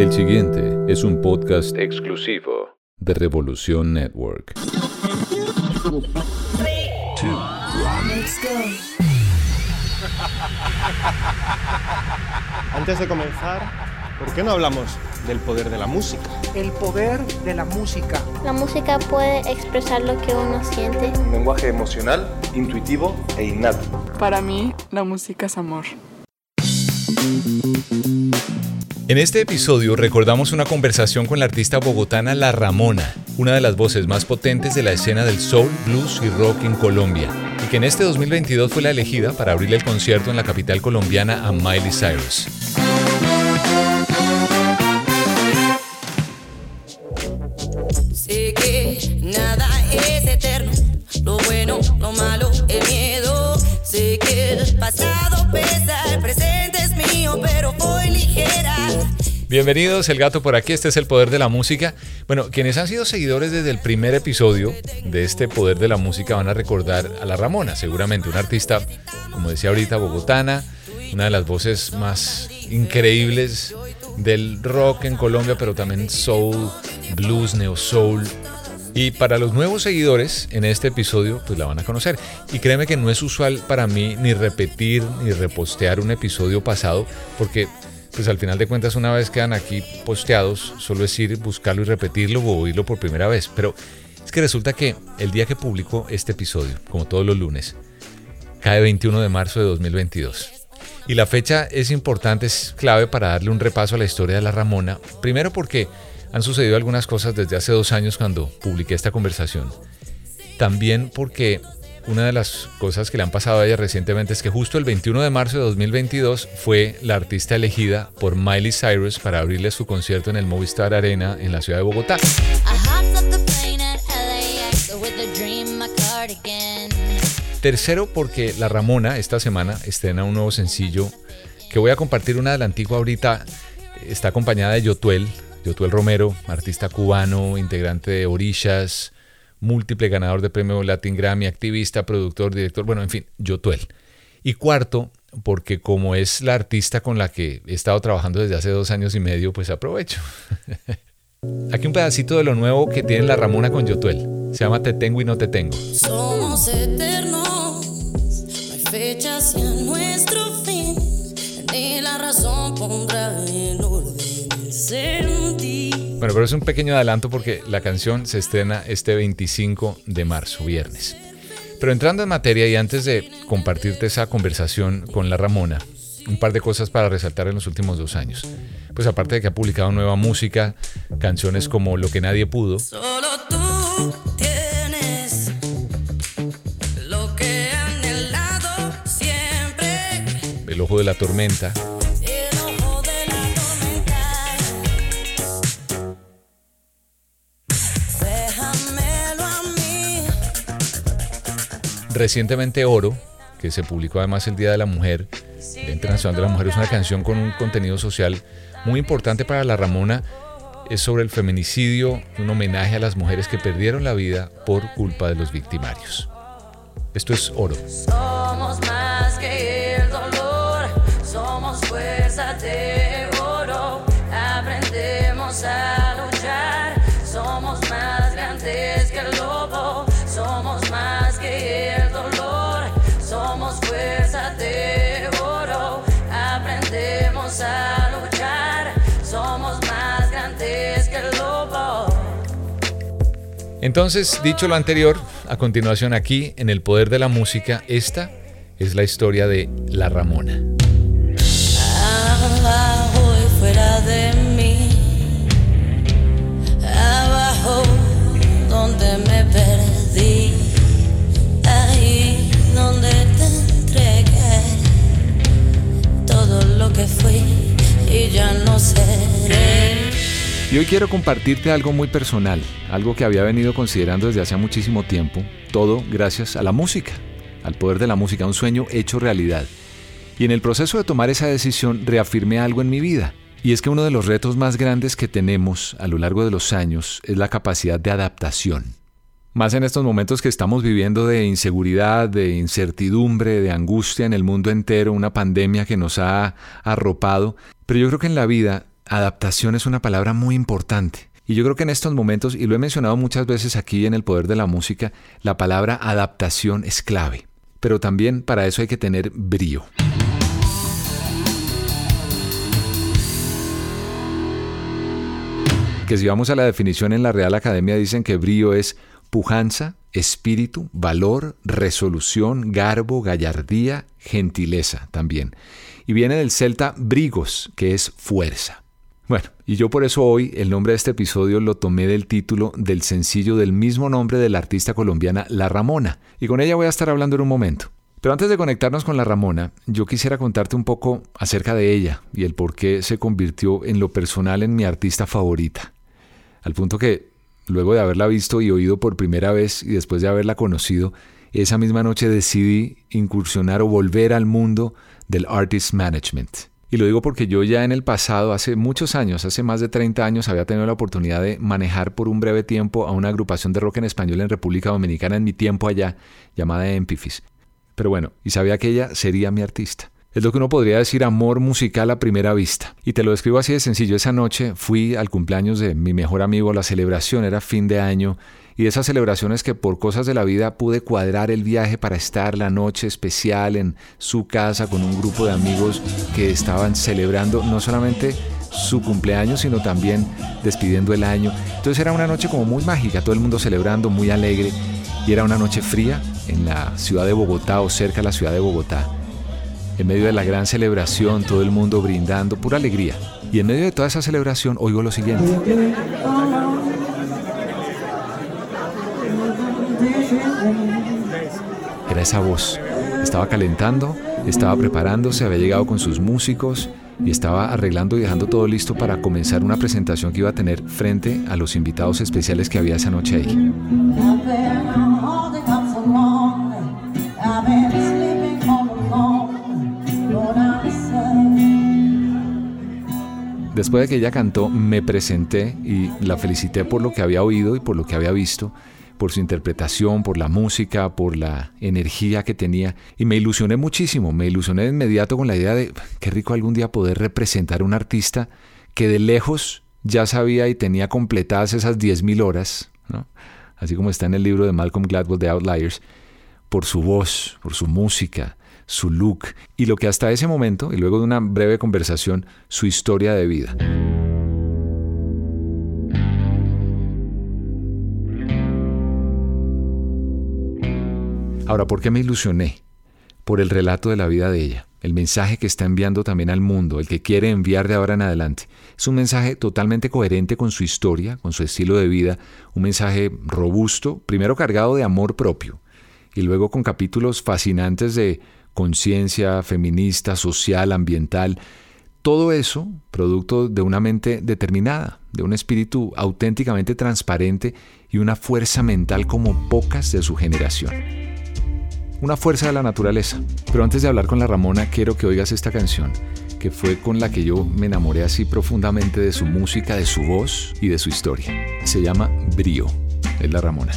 El siguiente es un podcast exclusivo de Revolución Network. Antes de comenzar, ¿por qué no hablamos del poder de la música? El poder de la música. La música puede expresar lo que uno siente. Un lenguaje emocional, intuitivo e innato. Para mí, la música es amor. En este episodio recordamos una conversación con la artista bogotana La Ramona, una de las voces más potentes de la escena del soul, blues y rock en Colombia, y que en este 2022 fue la elegida para abrir el concierto en la capital colombiana a Miley Cyrus. Bienvenidos, El Gato por aquí, este es el Poder de la Música. Bueno, quienes han sido seguidores desde el primer episodio de este Poder de la Música van a recordar a La Ramona, seguramente una artista, como decía ahorita, bogotana, una de las voces más increíbles del rock en Colombia, pero también soul, blues, neo soul. Y para los nuevos seguidores en este episodio, pues la van a conocer. Y créeme que no es usual para mí ni repetir ni repostear un episodio pasado, porque pues al final de cuentas una vez quedan aquí posteados, solo es ir, buscarlo y repetirlo o oírlo por primera vez. Pero es que resulta que el día que publico este episodio, como todos los lunes, cae 21 de marzo de 2022. Y la fecha es importante, es clave para darle un repaso a la historia de la Ramona. Primero porque han sucedido algunas cosas desde hace dos años cuando publiqué esta conversación. También porque una de las cosas que le han pasado a ella recientemente es que justo el 21 de marzo de 2022 fue la artista elegida por Miley Cyrus para abrirle su concierto en el Movistar Arena en la ciudad de Bogotá. Tercero, porque La Ramona esta semana estrena un nuevo sencillo que voy a compartir una adelantico ahorita. Está acompañada de Yotuel, Yotuel Romero, artista cubano, integrante de Orishas, múltiple ganador de premio Latin Grammy, activista, productor, director, bueno, en fin, Yotuel. Y cuarto, porque como es la artista con la que he estado trabajando desde hace dos años y medio, pues aprovecho. Aquí un pedacito de lo nuevo que tiene la Ramona con Yotuel. Se llama Te tengo y no te tengo. Somos eternos, no hay fecha hacia nuestro fin, ni la razón pondrá el orden el sentir. Bueno, pero es un pequeño adelanto porque la canción se estrena este 25 de marzo, viernes. Pero entrando en materia y antes de compartirte esa conversación con la Ramona, un par de cosas para resaltar en los últimos dos años. Pues aparte de que ha publicado nueva música, canciones como Lo que nadie pudo, Solo tú tienes lo que he anhelado siempre. El ojo de la tormenta, recientemente Oro, que se publicó además el Día de la Mujer, Día Internacional de la Mujer, es una canción con un contenido social muy importante para la Ramona. Es sobre el feminicidio, un homenaje a las mujeres que perdieron la vida por culpa de los victimarios. Esto es Oro. Somos Entonces, dicho lo anterior, a continuación aquí, en El Poder de la Música, esta es la historia de La Ramona. Y hoy quiero compartirte algo muy personal, algo que había venido considerando desde hace muchísimo tiempo, todo gracias a la música, al poder de la música, un sueño hecho realidad. Y en el proceso de tomar esa decisión reafirmé algo en mi vida, y es que uno de los retos más grandes que tenemos a lo largo de los años es la capacidad de adaptación. Más en estos momentos que estamos viviendo de inseguridad, de incertidumbre, de angustia en el mundo entero, una pandemia que nos ha arropado. Pero yo creo que en la vida adaptación es una palabra muy importante. Y yo creo que en estos momentos, y lo he mencionado muchas veces aquí en el poder de la música, la palabra adaptación es clave. Pero también para eso hay que tener brío. Que si vamos a la definición en la Real Academia dicen que brío es pujanza, espíritu, valor, resolución, garbo, gallardía, gentileza también. Y viene del celta brigos, que es fuerza. Bueno, y yo por eso hoy el nombre de este episodio lo tomé del título del sencillo del mismo nombre de la artista colombiana La Ramona, y con ella voy a estar hablando en un momento. Pero antes de conectarnos con La Ramona, yo quisiera contarte un poco acerca de ella y el por qué se convirtió en lo personal en mi artista favorita. Al punto que, luego de haberla visto y oído por primera vez y después de haberla conocido, esa misma noche decidí incursionar o volver al mundo del artist management. Y lo digo porque yo ya en el pasado, hace muchos años, hace más de 30 años, había tenido la oportunidad de manejar por un breve tiempo a una agrupación de rock en español en República Dominicana en mi tiempo allá, llamada Empifis. Pero bueno, y sabía que ella sería mi artista. Es lo que uno podría decir amor musical a primera vista. Y te lo describo así de sencillo. Esa noche fui al cumpleaños de mi mejor amigo, la celebración era fin de año y esas celebraciones que por cosas de la vida pude cuadrar el viaje para estar la noche especial en su casa con un grupo de amigos que estaban celebrando no solamente su cumpleaños, sino también despidiendo el año. Entonces era una noche como muy mágica, todo el mundo celebrando, muy alegre, y era una noche fría en la ciudad de Bogotá o cerca de la ciudad de Bogotá. En medio de la gran celebración, todo el mundo brindando, pura alegría. Y en medio de toda esa celebración oigo lo siguiente. Era esa voz. Estaba calentando, estaba preparándose, había llegado con sus músicos y estaba arreglando y dejando todo listo para comenzar una presentación que iba a tener frente a los invitados especiales que había esa noche ahí. Después de que ella cantó, me presenté y la felicité por lo que había oído y por lo que había visto por su interpretación, por la música, por la energía que tenía. Y me ilusioné muchísimo, me ilusioné de inmediato con la idea de qué rico algún día poder representar a un artista que de lejos ya sabía y tenía completadas esas 10.000 horas, así como está en el libro de Malcolm Gladwell de Outliers, por su voz, por su música, su look y lo que hasta ese momento, y luego de una breve conversación, su historia de vida. Ahora, ¿por qué me ilusioné? Por el relato de la vida de ella, el mensaje que está enviando también al mundo, el que quiere enviar de ahora en adelante. Es un mensaje totalmente coherente con su historia, con su estilo de vida, un mensaje robusto, primero cargado de amor propio y luego con capítulos fascinantes de conciencia feminista, social, ambiental. Todo eso producto de una mente determinada, de un espíritu auténticamente transparente y una fuerza mental como pocas de su generación una fuerza de la naturaleza. Pero antes de hablar con la Ramona, quiero que oigas esta canción, que fue con la que yo me enamoré así profundamente de su música, de su voz y de su historia. Se llama Brío, es la Ramona.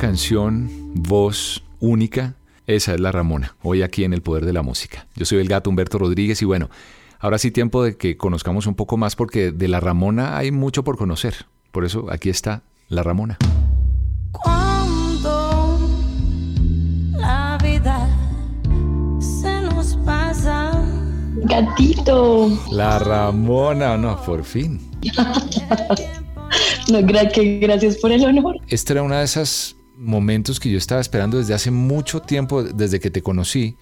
Canción, voz única. Esa es la Ramona, hoy aquí en El Poder de la Música. Yo soy el gato Humberto Rodríguez y bueno, ahora sí tiempo de que conozcamos un poco más porque de la Ramona hay mucho por conocer. Por eso aquí está la Ramona. Cuando la vida se nos pasa. Gatito. La Ramona, no, por fin. No, que gracias por el honor. Este era uno de esos momentos que yo estaba esperando desde hace mucho tiempo, desde que te conocí,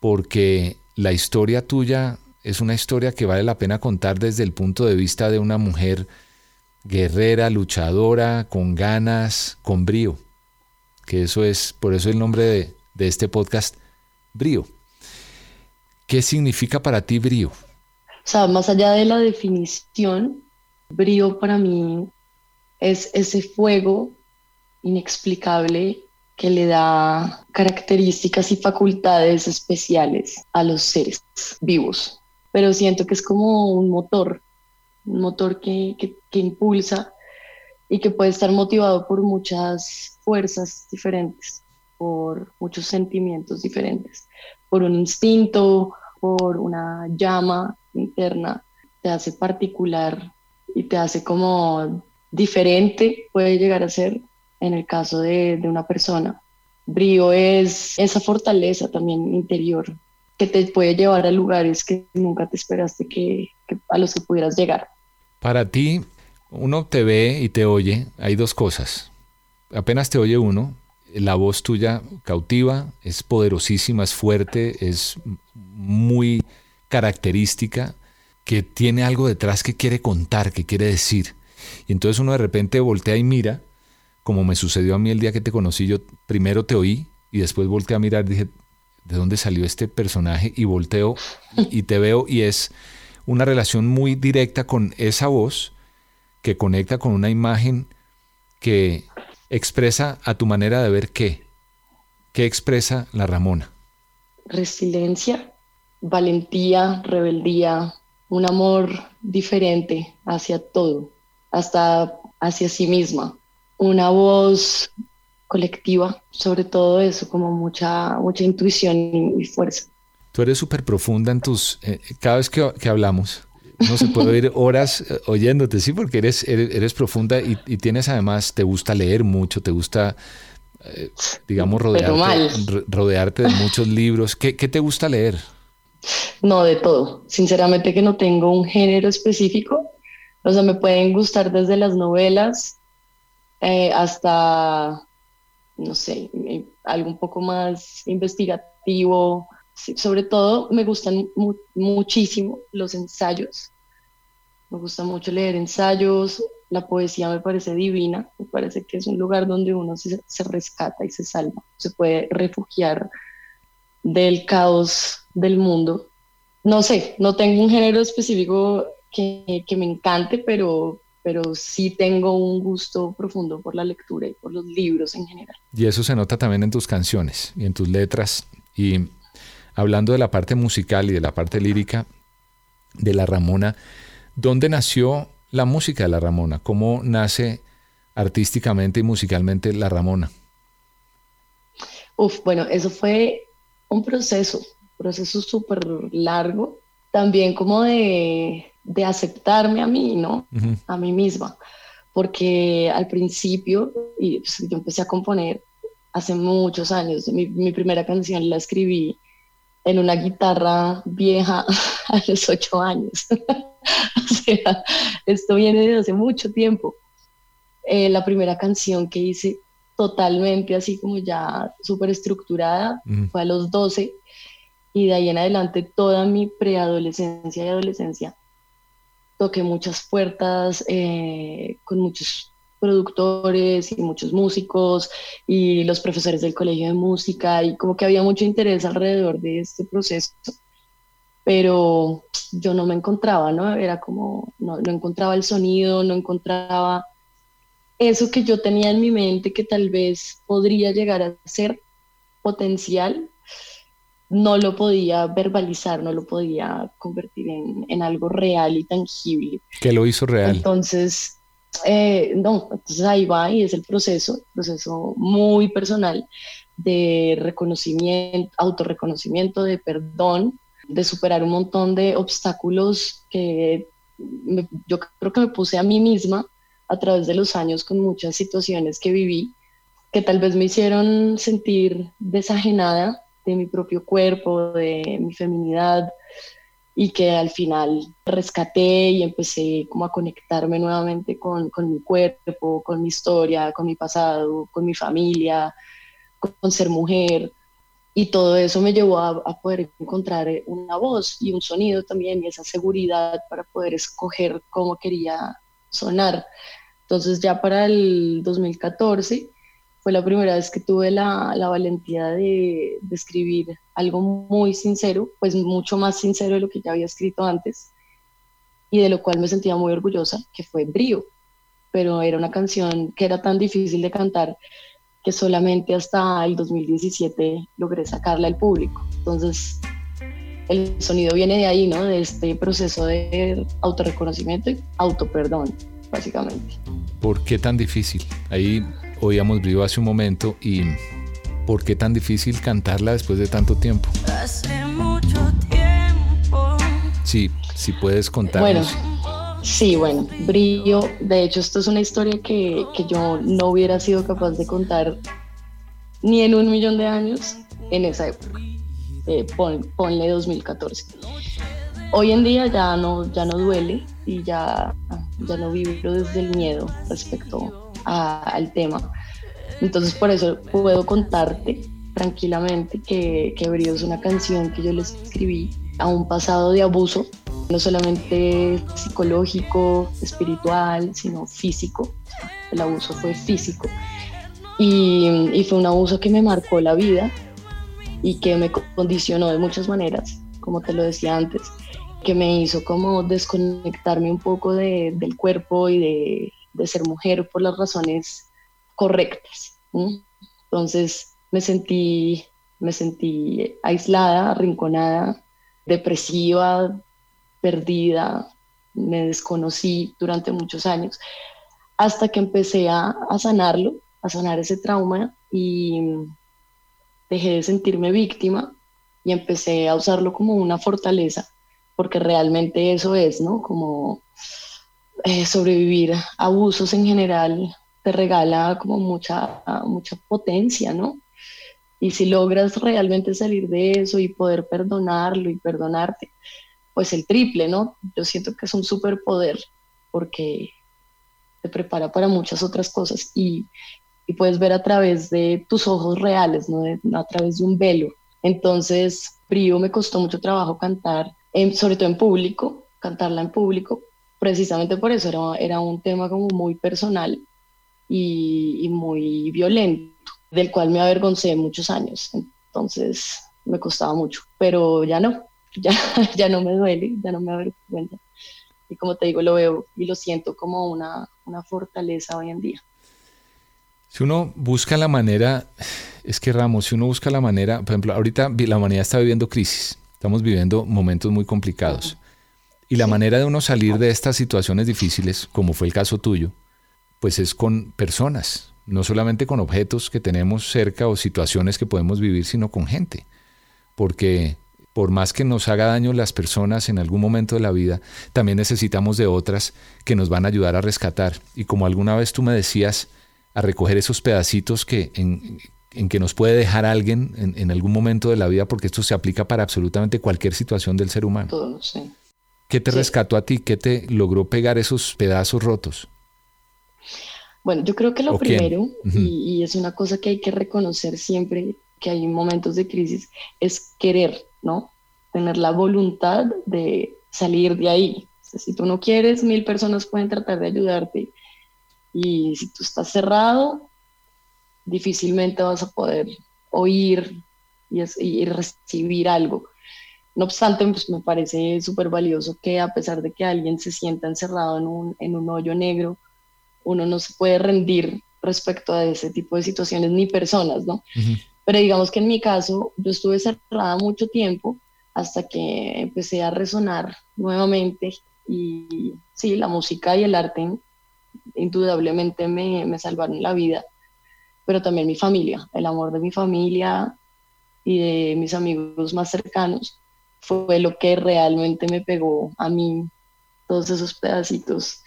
porque la historia tuya es una historia que vale la pena contar desde el punto de vista de una mujer guerrera, luchadora, con ganas, con brío. Que eso es, por eso el nombre de, de este podcast, Brío. ¿Qué significa para ti brío? O sea, más allá de la definición, brío para mí es ese fuego inexplicable que le da características y facultades especiales a los seres vivos. Pero siento que es como un motor, un motor que, que, que impulsa y que puede estar motivado por muchas fuerzas diferentes, por muchos sentimientos diferentes, por un instinto, por una llama interna, te hace particular y te hace como diferente, puede llegar a ser en el caso de, de una persona. Brío es esa fortaleza también interior que te puede llevar a lugares que nunca te esperaste que, que a los que pudieras llegar. Para ti, uno te ve y te oye, hay dos cosas. Apenas te oye uno, la voz tuya cautiva, es poderosísima, es fuerte, es muy característica, que tiene algo detrás que quiere contar, que quiere decir. Y entonces uno de repente voltea y mira, como me sucedió a mí el día que te conocí, yo primero te oí y después volteé a mirar, dije, ¿de dónde salió este personaje? Y volteo y te veo y es una relación muy directa con esa voz que conecta con una imagen que expresa a tu manera de ver qué. ¿Qué expresa la Ramona? Resiliencia, valentía, rebeldía, un amor diferente hacia todo, hasta hacia sí misma. Una voz colectiva, sobre todo eso, como mucha, mucha intuición y, fuerza. Tú eres súper profunda en tus... eh, cada vez que, que hablamos, no se puede oír horas eh, oyéndote, sí, porque eres, eres, eres profunda y, y tienes además, te gusta leer mucho, te gusta, eh, digamos, rodearte, ro- rodearte de muchos libros. ¿Qué, qué te gusta leer? No, de todo. Sinceramente que no tengo un género específico. O sea, me pueden gustar desde las novelas eh, hasta, no sé, algo un poco más investigativo. sobre todo me gustan muchísimo los ensayos. Me gusta mucho leer ensayos, la poesía me parece divina, me parece que es un lugar donde uno se, se rescata y se salva, se puede refugiar del caos del mundo. No sé, no tengo un género específico que, que, me encante, pero, pero sí tengo un gusto profundo por la lectura y por los libros en general. Y eso se nota también en tus canciones y en tus letras. Y hablando de la parte musical y de la parte lírica de la Ramona, ¿dónde nació la música de la Ramona? ¿Cómo nace artísticamente y musicalmente la Ramona? Uf, bueno, eso fue un proceso, un proceso súper largo, también como de, de, aceptarme a mí, ¿no? A mí misma, porque al principio, y pues, yo empecé a componer hace muchos años, mi, mi primera canción la escribí en una guitarra vieja a los ocho años. o sea, esto viene de hace mucho tiempo. Eh, la primera canción que hice totalmente así como ya súper estructurada fue a los 12 y de ahí en adelante toda mi preadolescencia y adolescencia toqué muchas puertas eh, con muchos productores y muchos músicos y los profesores del colegio de música y como que había mucho interés alrededor de este proceso, pero yo no me encontraba, ¿no? Era como, no, no encontraba el sonido, no encontraba eso que yo tenía en mi mente que tal vez podría llegar a ser potencial, no lo podía verbalizar, no lo podía convertir en, en algo real y tangible. ¿Qué lo hizo real? Entonces, eh, no, entonces ahí va y es el proceso, proceso muy personal de reconocimiento, autorreconocimiento, de perdón, de superar un montón de obstáculos que yo creo que me puse a mí misma a través de los años con muchas situaciones que viví, que tal vez me hicieron sentir desajenada de mi propio cuerpo, de mi feminidad, y que al final rescaté y empecé como a conectarme nuevamente con, con, mi cuerpo, con mi historia, con mi pasado, con mi familia, con, ser mujer. Y todo eso me llevó a, a, poder encontrar una voz y un sonido también y esa seguridad para poder escoger cómo quería sonar. Entonces ya para el 2014 fue la primera vez que tuve la, la valentía de, de, escribir algo muy sincero, pues mucho más sincero de lo que ya había escrito antes y de lo cual me sentía muy orgullosa, que fue Brío. Pero era una canción que era tan difícil de cantar que solamente hasta el 2017 logré sacarla al público. Entonces, el sonido viene de ahí, ¿no? De este proceso de autorreconocimiento y autoperdón, básicamente. ¿Por qué tan difícil? Ahí oíamos Brío hace un momento y ¿por qué tan difícil cantarla después de tanto tiempo? Hace mucho tiempo. Sí, si puedes contarnos. Bueno, sí, bueno, Brío, de hecho esto es una historia que, que yo no hubiera sido capaz de contar ni en un millón de años en esa época. Eh, ponle 2014. Hoy en día ya no, ya no duele y ya, ya no vibro desde el miedo respecto al tema. Entonces por eso puedo contarte tranquilamente que, que Brío es una canción que yo le escribí a un pasado de abuso, no solamente psicológico, espiritual, sino físico. El abuso fue físico. Y, y fue un abuso que me marcó la vida y que me condicionó de muchas maneras, como te lo decía antes, que me hizo como desconectarme un poco de, del cuerpo y de, de ser mujer por las razones correctas. Entonces me sentí, me sentí aislada, arrinconada, depresiva, perdida, me desconocí durante muchos años, hasta que empecé a, a sanarlo, a sanar ese trauma y dejé de sentirme víctima y empecé a usarlo como una fortaleza, porque realmente eso es, ¿no? Como eh, sobrevivir abusos en general te regala como mucha, mucha potencia, ¿no? Y si logras realmente salir de eso y poder perdonarlo y perdonarte, pues el triple, ¿no? Yo siento que es un superpoder porque te prepara para muchas otras cosas y, y puedes ver a través de tus ojos reales, ¿no? a través de un velo. Entonces, Brío me costó mucho trabajo cantar, sobre todo en público, cantarla en público, precisamente por eso era, era un tema como muy personal y, y muy violento del cual me avergoncé muchos años. Entonces me costaba mucho, pero ya no, ya, ya no me duele, ya no me avergüenza. Y como te digo, lo veo y lo siento como una, una fortaleza hoy en día. Si uno busca la manera, es que Ramos, si uno busca la manera, por ejemplo, ahorita la humanidad está viviendo crisis, estamos viviendo momentos muy complicados. Y la manera de uno salir de estas situaciones difíciles, como fue el caso tuyo, pues es con personas, no solamente con objetos que tenemos cerca o situaciones que podemos vivir, sino con gente. Porque por más que nos haga daño las personas en algún momento de la vida, también necesitamos de otras que nos van a ayudar a rescatar. Y como alguna vez tú me decías, a recoger esos pedacitos que en, que nos puede dejar alguien en, algún momento de la vida, porque esto se aplica para absolutamente cualquier situación del ser humano. Todo, sí. ¿Qué te rescató a ti? ¿Qué te logró pegar esos pedazos rotos? Bueno, yo creo que lo primero, y, es una cosa que hay que reconocer siempre que hay momentos de crisis, es querer, ¿no? Tener la voluntad de salir de ahí. si tú no quieres, mil personas pueden tratar de ayudarte. Y si tú estás cerrado, difícilmente vas a poder oír y, y recibir algo. No obstante, pues me parece súper valioso que a pesar de que alguien se sienta encerrado en un, en un hoyo negro, uno no se puede rendir respecto a ese tipo de situaciones ni personas, ¿no? Pero digamos que en mi caso, yo estuve cerrada mucho tiempo hasta que empecé a resonar nuevamente y sí, la música y el arte indudablemente me, me salvaron la vida, pero también mi familia, el amor de mi familia y de mis amigos más cercanos fue lo que realmente me pegó a mí todos esos pedacitos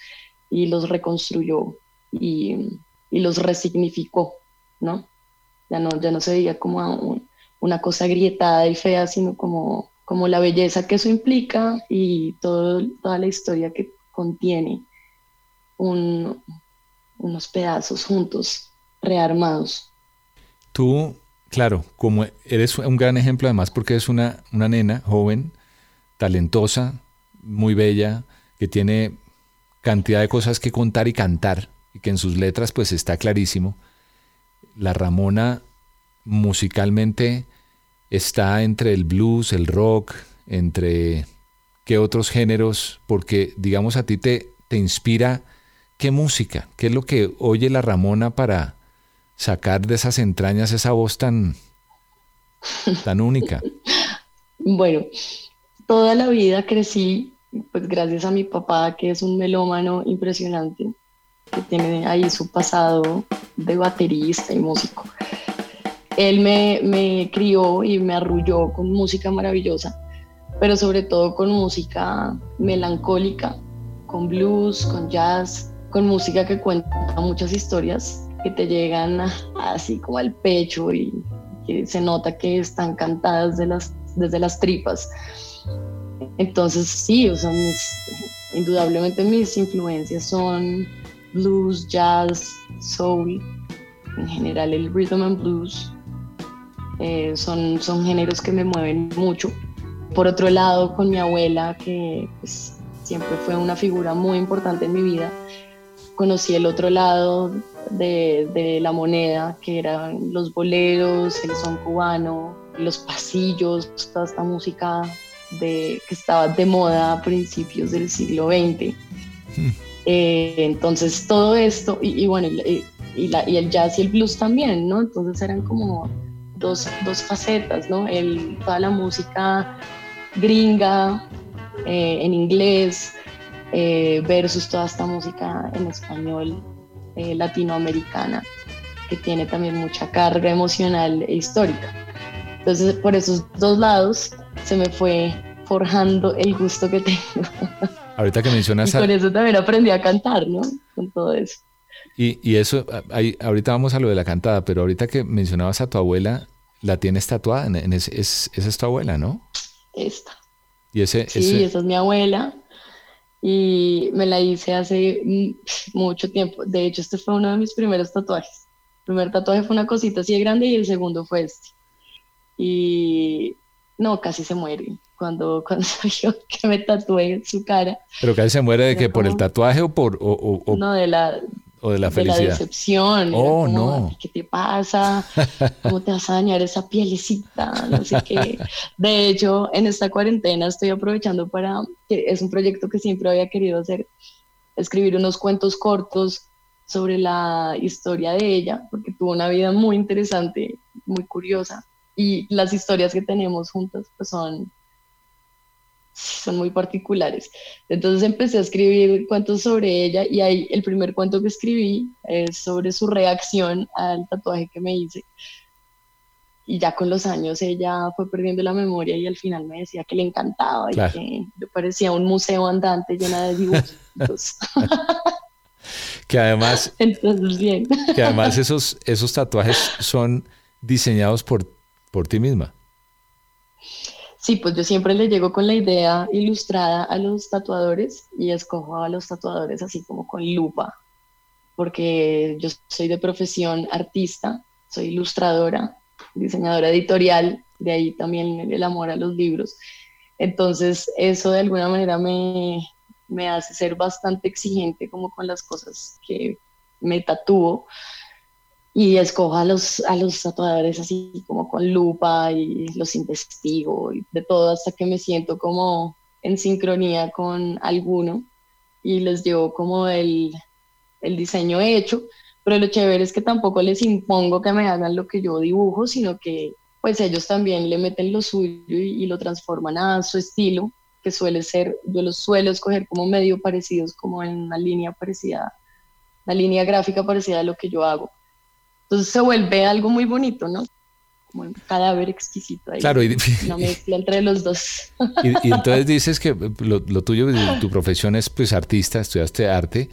y los reconstruyó y, y los resignificó, ¿no? Ya no, ya no se veía como una cosa grietada y fea, sino como, como la belleza que eso implica y todo, toda la historia que contiene un, unos pedazos juntos, rearmados. Tú, claro, como eres un gran ejemplo además porque eres una, una nena joven, talentosa, muy bella, que tiene cantidad de cosas que contar y cantar, y que en sus letras pues está clarísimo. La Ramona musicalmente está entre el blues, el rock, entre qué otros géneros, porque digamos a ti te, te inspira qué música, qué es lo que oye la Ramona para sacar de esas entrañas esa voz tan, tan única. Bueno, toda la vida crecí pues gracias a mi papá, que es un melómano impresionante, que tiene ahí su pasado de baterista y músico. Él me, me crió y me arrulló con música maravillosa, pero sobre todo con música melancólica, con blues, con jazz, con música que cuenta muchas historias que te llegan así como al pecho y que se nota que están cantadas de las, desde las tripas. Entonces sí, o sea, indudablemente mis influencias son blues, jazz, soul, en general el rhythm and blues. Eh, son, son géneros que me mueven mucho. Por otro lado, con mi abuela, que pues, siempre fue una figura muy importante en mi vida, conocí el otro lado de, de la moneda, que eran los boleros, el son cubano, los pasillos, toda esta música de, que estaba de moda a principios del siglo XX. Eh, entonces todo esto, y, bueno, y, y, el jazz y el blues también, ¿no? Entonces eran como dos, dos facetas, ¿no? El, toda la música gringa eh, en inglés eh, versus toda esta música en español latinoamericana, que tiene también mucha carga emocional e histórica. Entonces, por esos dos lados se me fue forjando el gusto que tengo. Ahorita que mencionas... y con eso también aprendí a cantar, ¿no? Con todo eso. Y, y eso, ahí, ahorita vamos a lo de la cantada, pero ahorita que mencionabas a tu abuela, la tienes tatuada, en, esa es tu abuela, ¿no? Esta. ¿Y ese, sí, esa es mi abuela y me la hice hace mucho tiempo. De hecho, este fue uno de mis primeros tatuajes. El primer tatuaje fue una cosita así de grande y el segundo fue este. Y no, casi se muere cuando, cuando yo que me tatué su cara. ¿Pero casi se muere de que por el tatuaje o por...? O, no, de la, o de la felicidad. De la decepción. Oh, no. ¿Qué te pasa? ¿Cómo te vas a dañar esa pielecita? No sé qué. De hecho, en esta cuarentena estoy aprovechando para, que es un proyecto que siempre había querido hacer, escribir unos cuentos cortos sobre la historia de ella, porque tuvo una vida muy interesante, muy curiosa, y las historias que tenemos juntas pues son son muy particulares. Entonces empecé a escribir cuentos sobre ella y ahí el primer cuento que escribí es sobre su reacción al tatuaje que me hice. Y ya con los años ella fue perdiendo la memoria y al final me decía que le encantaba y que parecía un museo andante llena de dibujos. que además, Entonces, bien. que además esos, esos tatuajes son diseñados por, por ti misma. Sí, pues yo siempre le llego con la idea ilustrada a los tatuadores y escojo a los tatuadores así como con lupa, porque yo soy de profesión artista, soy ilustradora, diseñadora editorial, de ahí también el amor a los libros. Entonces eso de alguna manera me, me hace ser bastante exigente como con las cosas que me tatúo y escojo a los, a los tatuadores así como con lupa y los investigo y de todo hasta que me siento como en sincronía con alguno y les llevo como el, el diseño hecho, pero lo chévere es que tampoco les impongo que me hagan lo que yo dibujo, sino que pues ellos también le meten lo suyo y, y lo transforman a su estilo, que suele ser, yo los suelo escoger como medio parecidos, como en una línea parecida, una línea gráfica parecida a lo que yo hago. Entonces se vuelve algo muy bonito, ¿no? Como un cadáver exquisito ahí. Claro, y, una mezcla entre los dos. Y, entonces dices que lo, tuyo, tu profesión es pues artista, estudiaste arte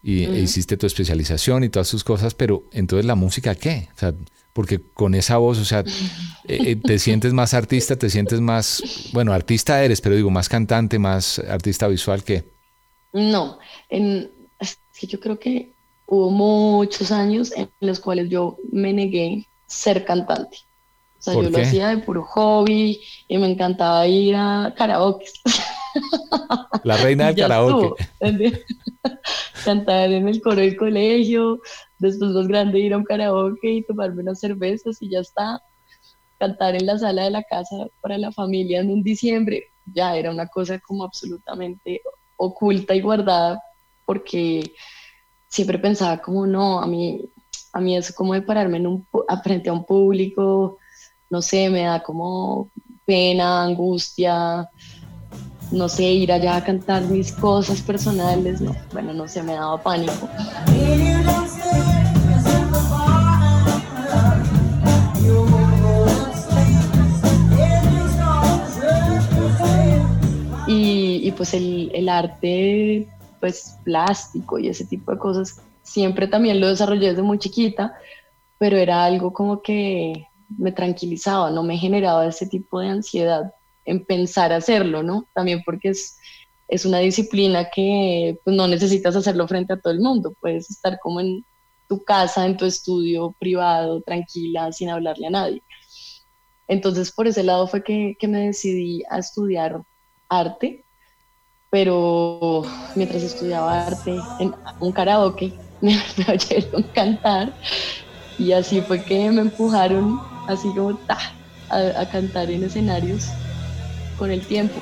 y e hiciste tu especialización y todas tus cosas, pero entonces la música, ¿qué? O sea, porque con esa voz, o sea, eh, eh, te sientes más artista, te sientes más, bueno, artista eres, pero digo, más cantante, más artista visual que... No, en, es que yo creo que hubo muchos años en los cuales yo me negué ser cantante. O sea, yo lo hacía de puro hobby y me encantaba ir a karaoke. La reina del karaoke. Cantar en el coro del colegio, después más grande ir a un karaoke y tomarme unas cervezas y ya está. Cantar en la sala de la casa para la familia en un diciembre, ya era una cosa como absolutamente oculta y guardada porque siempre pensaba como, no, a mí, a mí eso como de pararme en un, frente a un público, no sé, me da como pena, angustia, no sé, ir allá a cantar mis cosas personales, no, bueno, no sé, me daba pánico. Y, pues el arte pues plástico y ese tipo de cosas, siempre también lo desarrollé desde muy chiquita, pero era algo como que me tranquilizaba, no me generaba ese tipo de ansiedad en pensar hacerlo, ¿no? También porque es, es una disciplina que pues, no necesitas hacerlo frente a todo el mundo, puedes estar como en tu casa, en tu estudio privado, tranquila, sin hablarle a nadie. Entonces, por ese lado fue que, que me decidí a estudiar arte pero mientras estudiaba arte en un karaoke me, oyeron cantar y así fue que me empujaron así como ta, a, cantar en escenarios con el tiempo.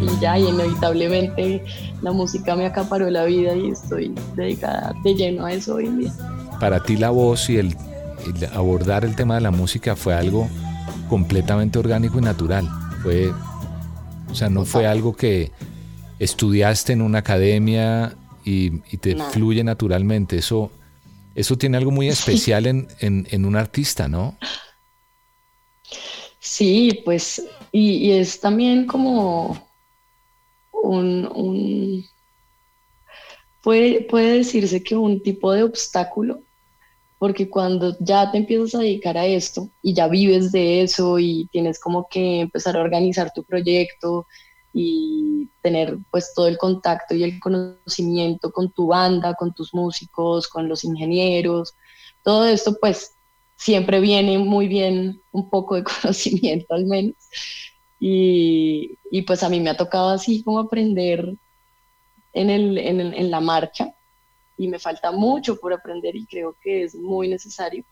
Y ya, y inevitablemente la música me acaparó la vida y estoy dedicada de lleno a eso hoy en día. Para ti la voz y el abordar el tema de la música fue algo completamente orgánico y natural. Fue, o sea, no fue algo que estudiaste en una academia y, te fluye naturalmente. Eso, eso tiene algo muy especial en, un artista, ¿no? Sí, pues, y, es también como un, puede, puede decirse que un tipo de obstáculo, porque cuando ya te empiezas a dedicar a esto y ya vives de eso y tienes como que empezar a organizar tu proyecto y tener pues todo el contacto y el conocimiento con tu banda, con tus músicos, con los ingenieros, todo esto pues siempre viene muy bien un poco de conocimiento al menos. Y, y pues a mí me ha tocado así como aprender en, el, en, en la marcha y me falta mucho por aprender y creo que es muy necesario,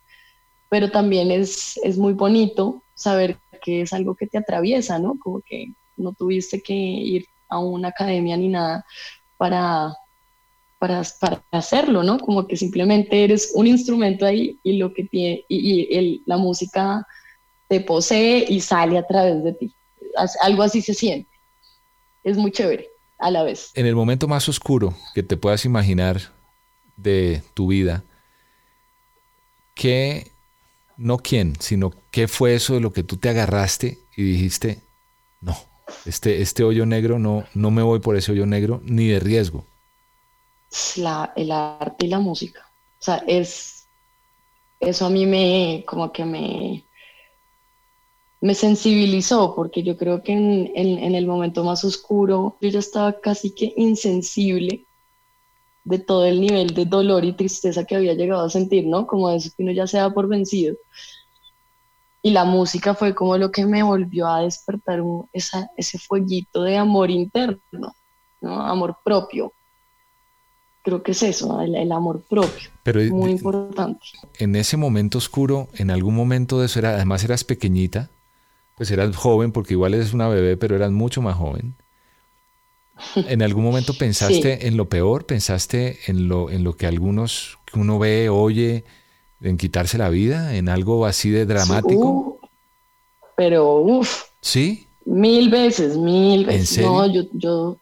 pero también es, es muy bonito saber que es algo que te atraviesa, ¿no? Como que no tuviste que ir a una academia ni nada para, para, para hacerlo, ¿no? Como que simplemente eres un instrumento ahí y lo que tiene, y, y el, la música te posee y sale a través de ti. Algo así se siente. Es muy chévere a la vez. En el momento más oscuro que te puedas imaginar de tu vida, ¿qué, no quién, sino qué fue eso de lo que tú te agarraste y dijiste, no, este, este hoyo negro, no, no me voy por ese hoyo negro ni de riesgo? La, el arte y la música. O sea, es, eso a mí me, como que me, me sensibilizó, porque yo creo que en, en, en, el momento más oscuro yo ya estaba casi que insensible de todo el nivel de dolor y tristeza que había llegado a sentir, ¿no? Como eso que uno ya se da por vencido. Y la música fue como lo que me volvió a despertar un, esa, ese fueguito de amor interno, ¿no? Amor propio. Creo que es eso, el, el amor propio. Pero, muy importante. En ese momento oscuro, en algún momento de eso era, además eras pequeñita, pues eras joven, porque igual eres una bebé, pero eras mucho más joven. ¿En algún momento pensaste sí. en lo peor? ¿Pensaste en lo, en lo que algunos, que uno ve, oye, en quitarse la vida? ¿En algo así de dramático? Uh, pero uff. ¿Sí? Mil veces, mil veces. ¿En serio? No, yo, yo,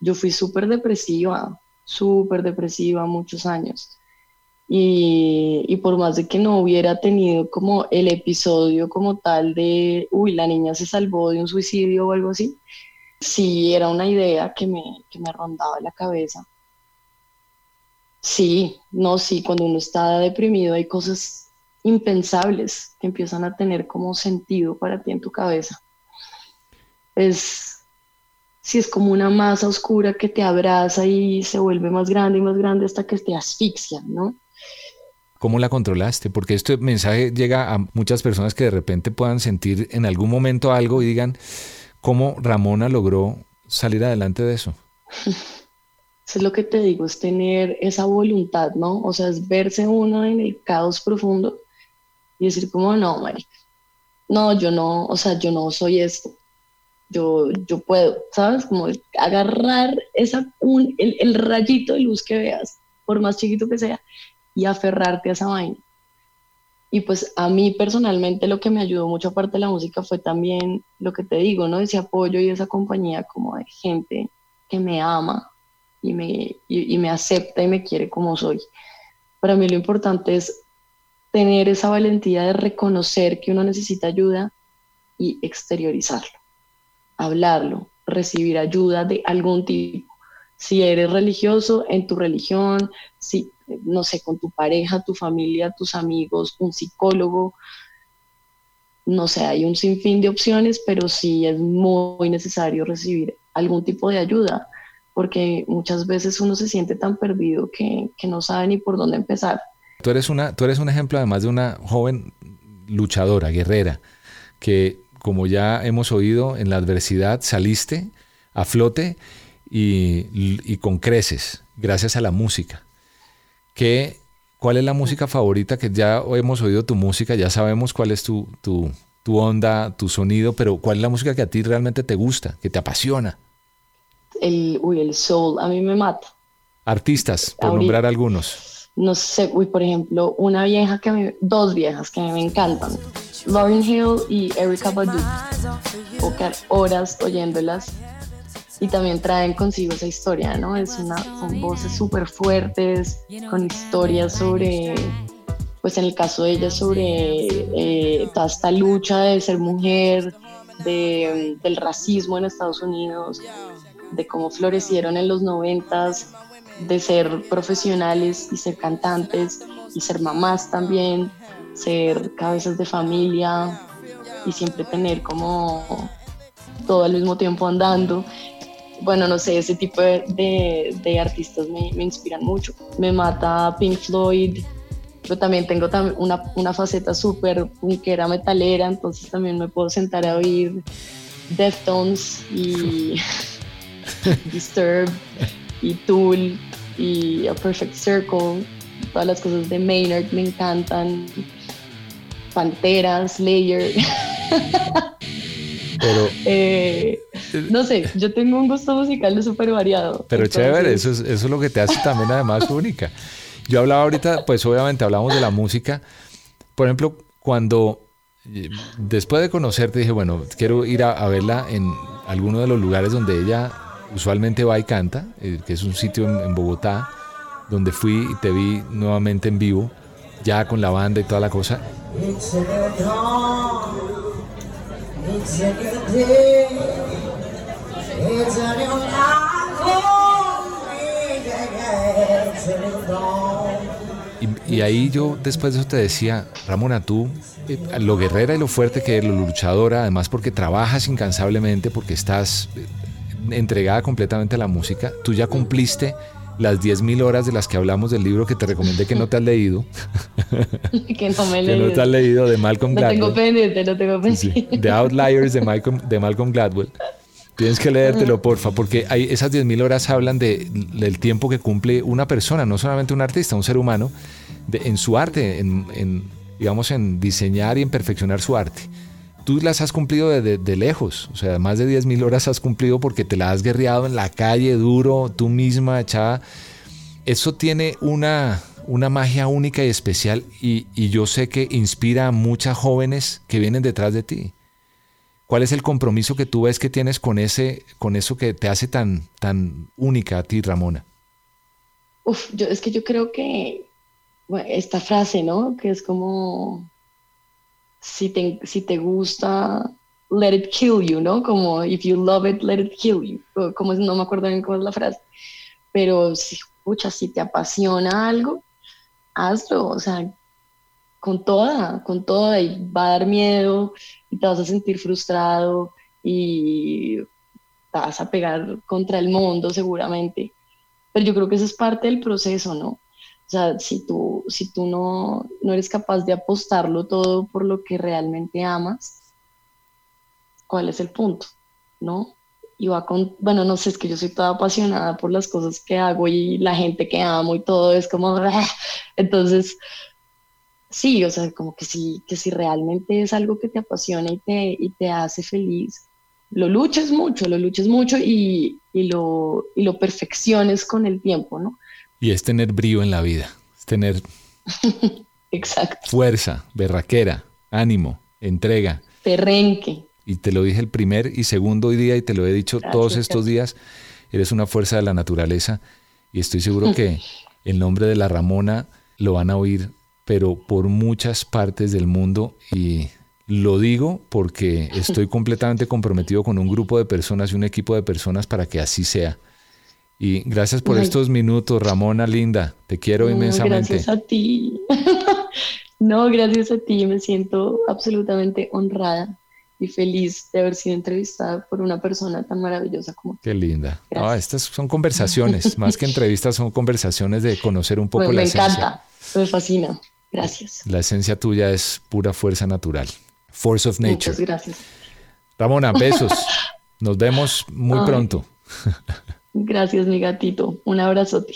yo fui súper depresiva, súper depresiva muchos años. Y, y, por más de que no hubiera tenido como el episodio como tal de, uy, la niña se salvó de un suicidio o algo así, sí era una idea que me, que me rondaba la cabeza. Sí, no, sí, cuando uno está deprimido hay cosas impensables que empiezan a tener como sentido para ti en tu cabeza. Es, sí, es como una masa oscura que te abraza y se vuelve más grande y más grande hasta que te asfixia, ¿no? ¿Cómo la controlaste? Porque este mensaje llega a muchas personas que de repente puedan sentir en algún momento algo y digan, ¿cómo Ramona logró salir adelante de eso? Eso es lo que te digo, es tener esa voluntad, ¿no? O sea, es verse uno en el caos profundo y decir como, no, marica, no, yo no, o sea, yo no soy esto, yo, yo puedo, ¿sabes? Como agarrar esa, un, el, el rayito de luz que veas, por más chiquito que sea, y aferrarte a esa vaina. Y pues a mí personalmente lo que me ayudó mucho aparte de la música fue también lo que te digo, ¿no? Ese apoyo y esa compañía como de gente que me ama y me, y, y me acepta y me quiere como soy. Para mí lo importante es tener esa valentía de reconocer que uno necesita ayuda y exteriorizarlo, hablarlo, recibir ayuda de algún tipo. Si eres religioso, en tu religión, si no sé, con tu pareja, tu familia, tus amigos, un psicólogo. No sé, hay un sinfín de opciones, pero sí es muy necesario recibir algún tipo de ayuda, porque muchas veces uno se siente tan perdido que, que no sabe ni por dónde empezar. Tú eres, una, tú eres un ejemplo además de una joven luchadora, guerrera, que como ya hemos oído, en la adversidad saliste a flote y, y con creces, gracias a la música. ¿Qué, ¿Cuál es la música favorita? Que ya hemos oído tu música, ya sabemos cuál es tu, tu, tu, onda, tu sonido, pero ¿cuál es la música que a ti realmente te gusta, que te apasiona? El, uy, el soul, a mí me mata. Artistas, por Ahorita, nombrar algunos. No sé, uy, por ejemplo, una vieja que me, dos viejas que me encantan, Lauryn Hill y Erykah Badu. Pocar horas oyéndolas y también traen consigo esa historia, ¿no? Es una, son voces súper fuertes, con historias sobre, pues en el caso de ella, sobre eh, toda esta lucha de ser mujer, de, del racismo en Estados Unidos, de cómo florecieron en los noventas de ser profesionales y ser cantantes y ser mamás también, ser cabezas de familia y siempre tener como todo al mismo tiempo andando. Bueno, no sé, ese tipo de, de, artistas me, me, inspiran mucho. Me mata Pink Floyd, pero también tengo una, una faceta súper punkera metalera, entonces también me puedo sentar a oír Deftones y Disturbed y Tool y A Perfect Circle, todas las cosas de Maynard me encantan, Pantera, Slayer. Pero, eh, no sé, yo tengo un gusto musical súper variado. Pero chévere, eso es, eso es lo que te hace también además única. Yo hablaba ahorita, pues obviamente hablamos de la música. Por ejemplo, cuando eh, después de conocerte dije, bueno, quiero ir a, verla en alguno de los lugares donde ella usualmente va y canta, eh, que es un sitio en, Bogotá, donde fui y te vi nuevamente en vivo, ya con la banda y toda la cosa. Y, ahí yo después de eso te decía, Ramona, tú, eh, lo guerrera y lo fuerte que eres, lo luchadora, además porque trabajas incansablemente, porque estás eh, entregada completamente a la música, tú ya cumpliste las 10.000 horas de las que hablamos del libro que te recomendé que no te has leído. que no me he leído. Que no te has leído de Malcolm Gladwell. No tengo pendiente, no tengo pendiente. The Outliers de Malcolm, de Malcolm Gladwell. Tienes que leértelo, porfa, porque hay, esas 10.000 horas hablan de, del tiempo que cumple una persona, no solamente un artista, un ser humano, en su arte, en, digamos, en diseñar y en perfeccionar su arte. Tú las has cumplido de, lejos, o sea, más de 10.000 horas has cumplido porque te la has guerreado en la calle duro, tú misma, echada. Eso tiene una, una magia única y especial y, y yo sé que inspira a muchas jóvenes que vienen detrás de ti. ¿Cuál es el compromiso que tú ves que tienes con ese, con eso que te hace tan, tan única a ti, Ramona? Uf, yo, es que yo creo que esta frase, ¿no? Que es como, si te, si te gusta, let it kill you, ¿no? Como, if you love it, let it kill you. Como, no me acuerdo bien cómo es la frase. Pero, si, escucha, si te apasiona algo, hazlo, o sea, con toda, con toda, y va a dar miedo, y te vas a sentir frustrado, y te vas a pegar contra el mundo seguramente. Pero yo creo que eso es parte del proceso, ¿no? O sea, si tú, si tú no, no eres capaz de apostarlo todo por lo que realmente amas, ¿cuál es el punto? ¿No? Y va con, bueno, no sé, es que yo soy toda apasionada por las cosas que hago y la gente que amo y todo es como, entonces, sí, o sea, como que si, que si realmente es algo que te apasiona y te, y te hace feliz, lo luches mucho, lo luches mucho y, y, lo, y lo perfecciones con el tiempo, ¿no? Y es tener brío en la vida, es tener Exacto. fuerza, berraquera, ánimo, entrega. Perrenque. Y te lo dije el primer y segundo día y te lo he dicho todos estos días, eres una fuerza de la naturaleza y estoy seguro que el nombre de la Ramona lo van a oír pero por muchas partes del mundo y lo digo porque estoy completamente comprometido con un grupo de personas y un equipo de personas para que así sea. Y gracias por estos minutos, Ramona Linda. Te quiero inmensamente. Gracias a ti. no, gracias a ti. Me siento absolutamente honrada y feliz de haber sido entrevistada por una persona tan maravillosa como tú. Qué linda. estas son conversaciones, más que entrevistas, son conversaciones de conocer un poco la esencia. Me encanta, me fascina. Gracias. La esencia tuya es pura fuerza natural. Force of Nature. Muchas gracias. Ramona, besos. Nos vemos muy pronto. Gracias, mi gatito. Un abrazote.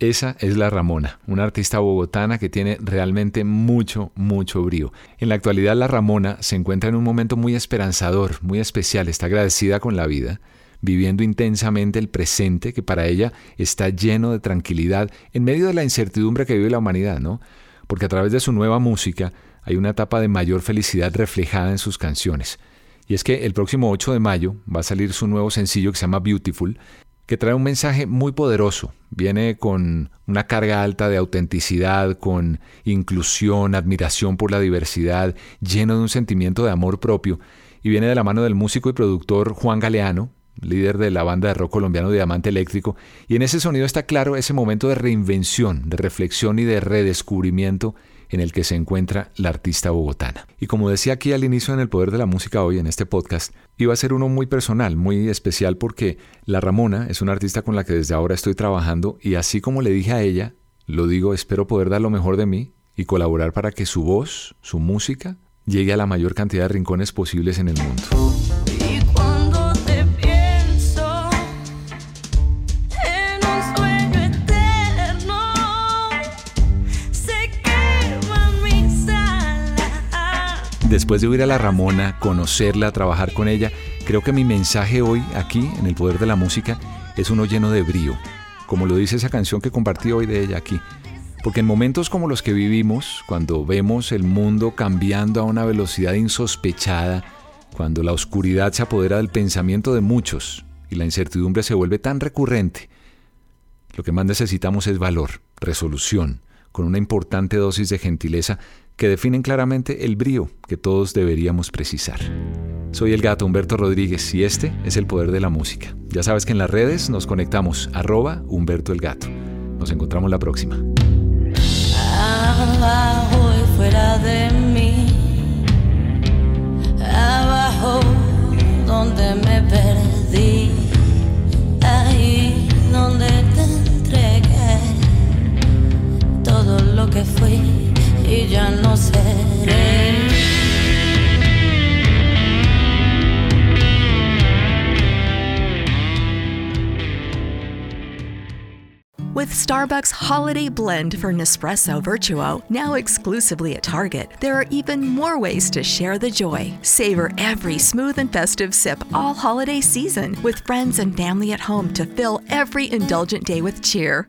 Esa es la Ramona, una artista bogotana que tiene realmente mucho, mucho brío. En la actualidad la Ramona se encuentra en un momento muy esperanzador, muy especial, está agradecida con la vida viviendo intensamente el presente que para ella está lleno de tranquilidad en medio de la incertidumbre que vive la humanidad, ¿no? Porque a través de su nueva música hay una etapa de mayor felicidad reflejada en sus canciones. Y es que el próximo 8 de mayo va a salir su nuevo sencillo que se llama Beautiful, que trae un mensaje muy poderoso. Viene con una carga alta de autenticidad, con inclusión, admiración por la diversidad, lleno de un sentimiento de amor propio y viene de la mano del músico y productor Juan Galeano, líder de la banda de rock colombiano Diamante Eléctrico, y en ese sonido está claro ese momento de reinvención, de reflexión y de redescubrimiento en el que se encuentra la artista bogotana. Y como decía aquí al inicio en El Poder de la Música hoy, en este podcast, iba a ser uno muy personal, muy especial porque la Ramona es una artista con la que desde ahora estoy trabajando y así como le dije a ella, lo digo, espero poder dar lo mejor de mí y colaborar para que su voz, su música, llegue a la mayor cantidad de rincones posibles en el mundo. Después de oír a la Ramona, conocerla, trabajar con ella, creo que mi mensaje hoy aquí en el poder de la música es uno lleno de brío, como lo dice esa canción que compartí hoy de ella aquí. Porque en momentos como los que vivimos, cuando vemos el mundo cambiando a una velocidad insospechada, cuando la oscuridad se apodera del pensamiento de muchos y la incertidumbre se vuelve tan recurrente, lo que más necesitamos es valor, resolución, con una importante dosis de gentileza que definen claramente el brío que todos deberíamos precisar. Soy el gato Humberto Rodríguez y este es el poder de la música. Ya sabes que en las redes nos conectamos arroba Humberto el Gato. Nos encontramos la próxima. Abajo y fuera de mí, abajo donde me perdí, ahí donde te entregué todo lo que fui With Starbucks Holiday Blend for Nespresso Virtuo, now exclusively at Target, there are even more ways to share the joy. Savor every smooth and festive sip all holiday season with friends and family at home to fill every indulgent day with cheer.